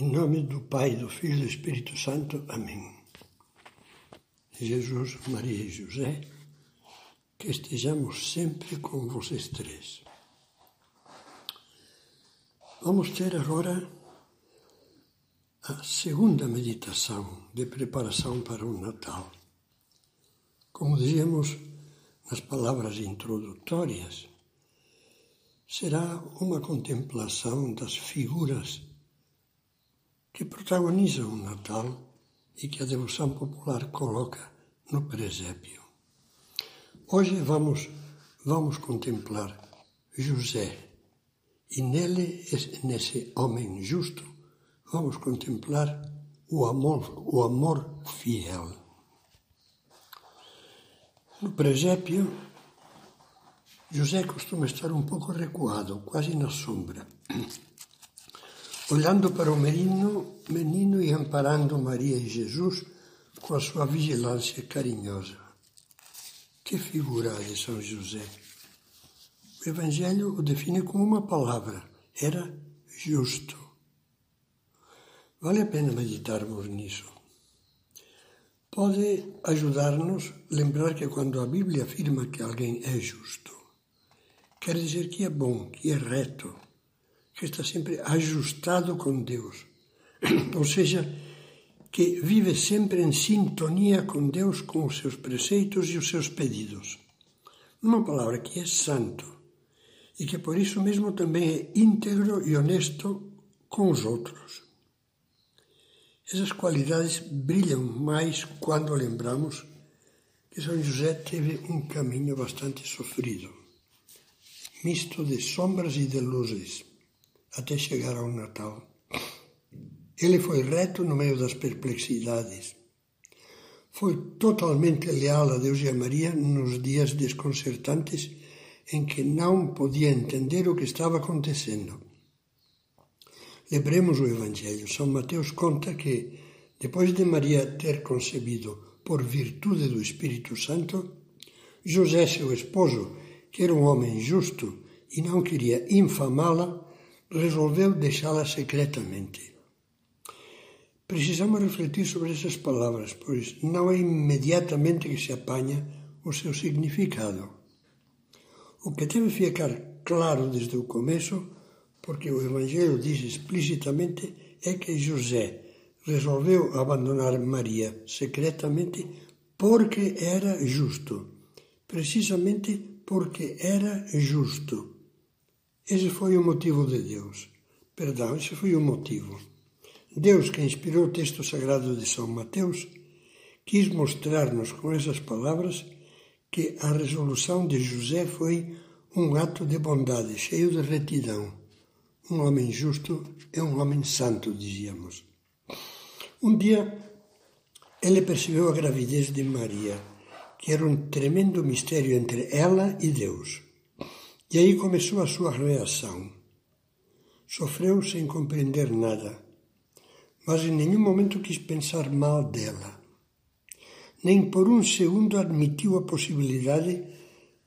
Em nome do Pai, do Filho e do Espírito Santo. Amém. Jesus, Maria e José, que estejamos sempre com vocês três. Vamos ter agora a segunda meditação de preparação para o Natal. Como dizíamos nas palavras introdutórias, será uma contemplação das figuras que protagonizam o Natal e que a devoção popular coloca no presépio. Hoje vamos, vamos contemplar José e nele, nesse homem justo, vamos contemplar o amor, o amor fiel. No presépio, José costuma estar um pouco recuado, quase na sombra olhando para o menino, menino e amparando Maria e Jesus com a sua vigilância carinhosa. Que figura de São José! O Evangelho o define com uma palavra: era justo. Vale a pena meditarmos nisso. Pode ajudar-nos lembrar que quando a Bíblia afirma que alguém é justo, quer dizer que é bom, que é reto, que está sempre ajustado com Deus. Ou seja, que vive sempre em sintonia com Deus, com os seus preceitos e os seus pedidos. Uma palavra que é santo e que por isso mesmo também é íntegro e honesto com os outros. Essas qualidades brilham mais quando lembramos que São José teve um caminho bastante sofrido, misto de sombras e de luzes até chegar ao Natal. Ele foi reto no meio das perplexidades. Foi totalmente leal a Deus e a Maria nos dias desconcertantes em que não podia entender o que estava acontecendo. Lembremos o Evangelho. São Mateus conta que, depois de Maria ter concebido por virtude do Espírito Santo, José, seu esposo, que era um homem justo e não queria infamá-la, resolveu deixá-la secretamente. Precisamos refletir sobre essas palavras, pois não é imediatamente que se apanha o seu significado. O que deve ficar claro desde o começo, porque o Evangelho diz explicitamente, é que José resolveu abandonar Maria secretamente porque era justo. Precisamente porque era justo. Esse foi o motivo de Deus. Perdão, esse foi o motivo. Deus, que inspirou o texto sagrado de São Mateus, quis mostrar-nos com essas palavras que a resolução de José foi um ato de bondade, cheio de retidão. Um homem justo é um homem santo, dizíamos. Um dia, ele percebeu a gravidez de Maria, que era um tremendo mistério entre ela e Deus. E aí começou a sua reação. Sofreu sem compreender nada, mas em nenhum momento quis pensar mal dela. Nem por um segundo admitiu a possibilidade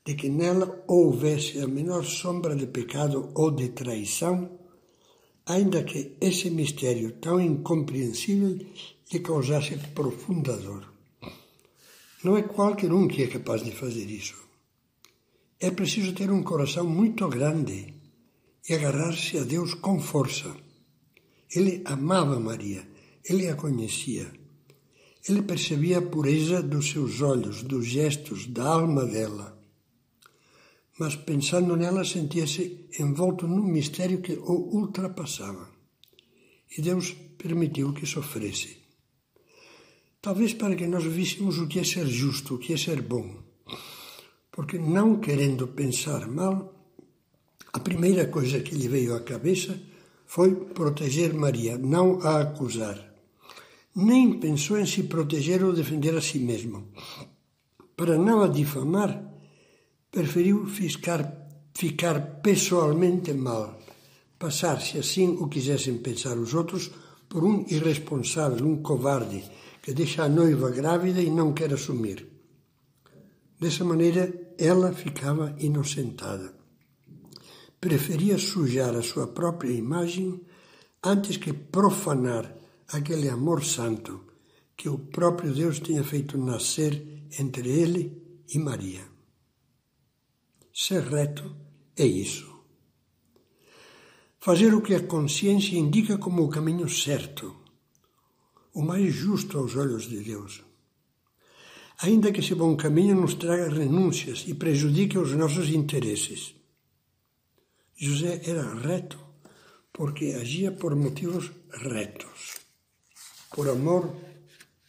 de que nela houvesse a menor sombra de pecado ou de traição, ainda que esse mistério tão incompreensível lhe causasse profunda dor. Não é qualquer um que é capaz de fazer isso. É preciso ter um coração muito grande e agarrar-se a Deus com força. Ele amava Maria, ele a conhecia. Ele percebia a pureza dos seus olhos, dos gestos, da alma dela. Mas pensando nela, sentia-se envolto num mistério que o ultrapassava. E Deus permitiu que sofresse. Talvez para que nós víssemos o que é ser justo, o que é ser bom porque não querendo pensar mal, a primeira coisa que lhe veio à cabeça foi proteger Maria, não a acusar. Nem pensou em se proteger ou defender a si mesmo. Para não a difamar, preferiu ficar, pessoalmente mal, passar-se assim o quisessem pensar os outros por um irresponsável, um covarde, que deixa a noiva grávida e não quer assumir. Dessa maneira, ela ficava inocentada. Preferia sujar a sua própria imagem antes que profanar aquele amor santo que o próprio Deus tinha feito nascer entre ele e Maria. Ser reto é isso. Fazer o que a consciência indica como o caminho certo, o mais justo aos olhos de Deus. Ainda que esse bom caminho nos traga renúncias e prejudique os nossos interesses. José era reto porque agia por motivos retos, por amor,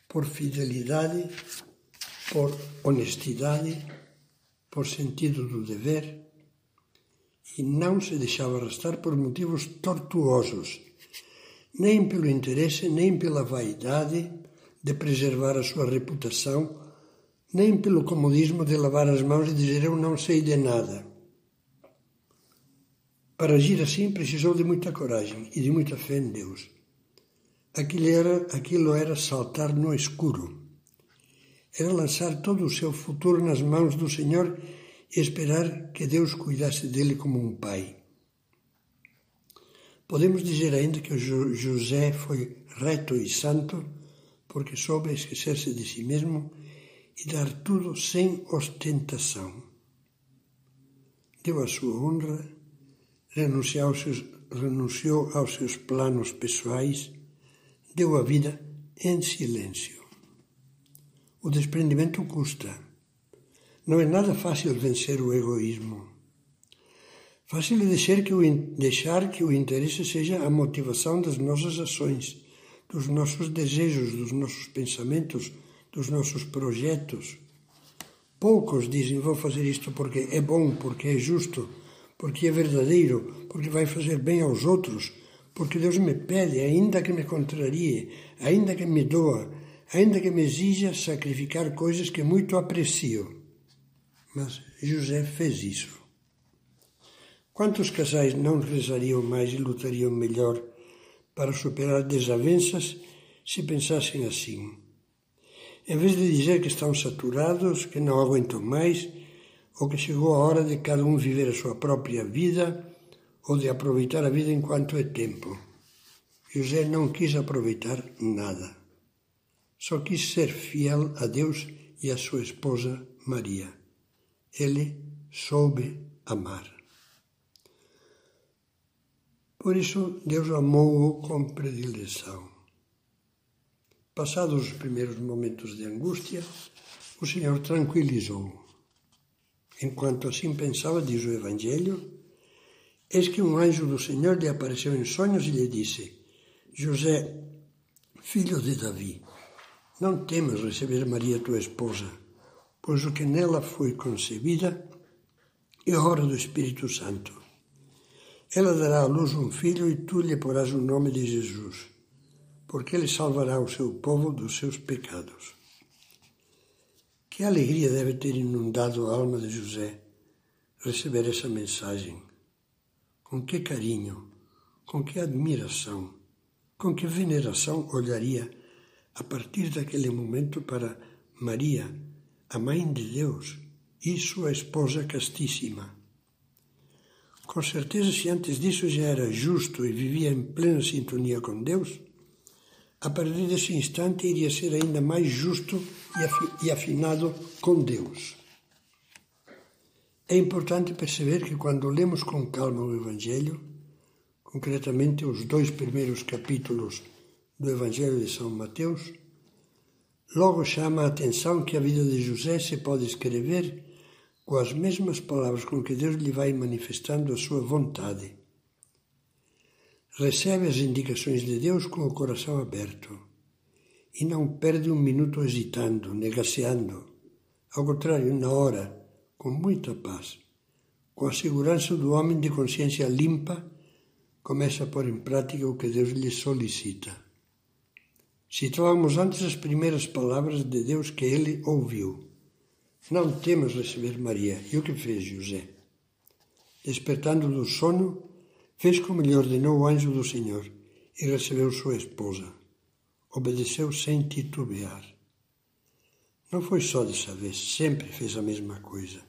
por fidelidade, por honestidade, por sentido do dever e não se deixava arrastar por motivos tortuosos, nem pelo interesse, nem pela vaidade de preservar a sua reputação, nem pelo comodismo de lavar as mãos e dizer eu não sei de nada. Para agir assim precisou de muita coragem e de muita fé em Deus. Aquilo era, aquilo era saltar no escuro. Era lançar todo o seu futuro nas mãos do Senhor e esperar que Deus cuidasse dele como um pai. Podemos dizer ainda que José foi reto e santo porque soube esquecer-se de si mesmo e dar tudo sem ostentação. Deu a sua honra, renunciou aos seus, renunciou aos seus planos pessoais, deu a vida em silêncio. O desprendimento custa. Não é nada fácil vencer o egoísmo. Fácil é deixar que, o, deixar que o interesse seja a motivação das nossas ações, dos nossos desejos, dos nossos pensamentos, dos nossos projetos. Poucos dizem: Vou fazer isto porque é bom, porque é justo, porque é verdadeiro, porque vai fazer bem aos outros, porque Deus me pede, ainda que me contrarie, ainda que me doa, ainda que me exija sacrificar coisas que muito aprecio. Mas José fez isso. Quantos casais não rezariam mais e lutariam melhor para superar desavenças se pensassem assim? Em vez de dizer que estão saturados, que não aguentam mais, ou que chegou a hora de cada um viver a sua própria vida, ou de aproveitar a vida enquanto é tempo. José não quis aproveitar nada. Só quis ser fiel a Deus e a sua esposa Maria. Ele soube amar. Por isso, Deus amou-o com predileção. Passados os primeiros momentos de angústia, o Senhor tranquilizou-o. Enquanto assim pensava, diz o Evangelho, eis que um anjo do Senhor lhe apareceu em sonhos e lhe disse: José, filho de Davi, não temas receber Maria tua esposa, pois o que nela foi concebida é obra do Espírito Santo. Ela dará à luz um filho e tu lhe porás o nome de Jesus, porque ele salvará o seu povo dos seus pecados. Que alegria deve ter inundado a alma de José receber essa mensagem. Com que carinho, com que admiração, com que veneração olharia a partir daquele momento para Maria, a Mãe de Deus e sua esposa castíssima. Com certeza, se antes disso já era justo e vivia em plena sintonia com Deus, a partir desse instante iria ser ainda mais justo e afinado com Deus. É importante perceber que quando lemos com calma o Evangelho, concretamente os dois primeiros capítulos do Evangelho de São Mateus, logo chama a atenção que a vida de José se pode escrever com as mesmas palavras com que Deus lhe vai manifestando a sua vontade. Recebe as indicações de Deus com o coração aberto e não perde um minuto hesitando, negaceando. Ao contrário, na hora, com muita paz, com a segurança do homem de consciência limpa, começa a pôr em prática o que Deus lhe solicita. Situamos antes as primeiras palavras de Deus que ele ouviu. Não temas receber Maria. E o que fez José? Despertando do sono, fez como lhe ordenou o anjo do Senhor e recebeu sua esposa. Obedeceu sem titubear. Não foi só dessa vez, sempre fez a mesma coisa.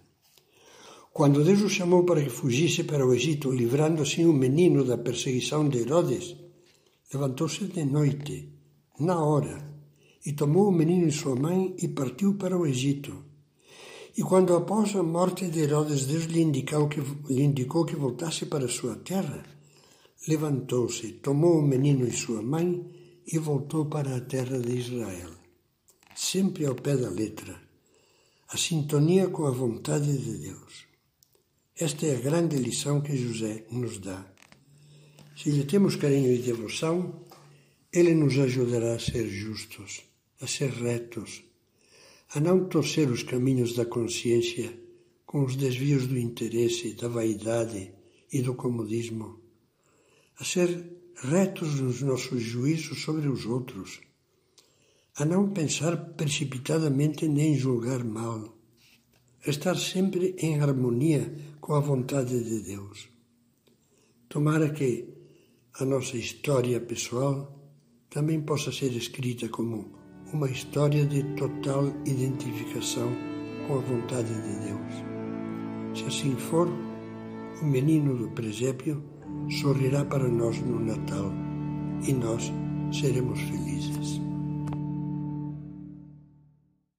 Quando Deus o chamou para que fugisse para o Egito, livrando assim o menino da perseguição de Herodes, levantou-se de noite, na hora, e tomou o menino e sua mãe e partiu para o Egito. E quando após a morte de Herodes Deus lhe indicou que, lhe indicou que voltasse para sua terra, levantou-se, tomou o menino e sua mãe e voltou para a terra de Israel. Sempre ao pé da letra, a sintonia com a vontade de Deus. Esta é a grande lição que José nos dá. Se lhe temos carinho e devoção, ele nos ajudará a ser justos, a ser retos, a não torcer os caminhos da consciência com os desvios do interesse, da vaidade e do comodismo, a ser retos nos nossos juízos sobre os outros, a não pensar precipitadamente nem julgar mal, a estar sempre em harmonia com a vontade de Deus. Tomara que a nossa história pessoal também possa ser escrita como uma história de total identificação com a vontade de Deus. Se assim for, o menino do presépio sorrirá para nós no Natal e nós seremos felizes.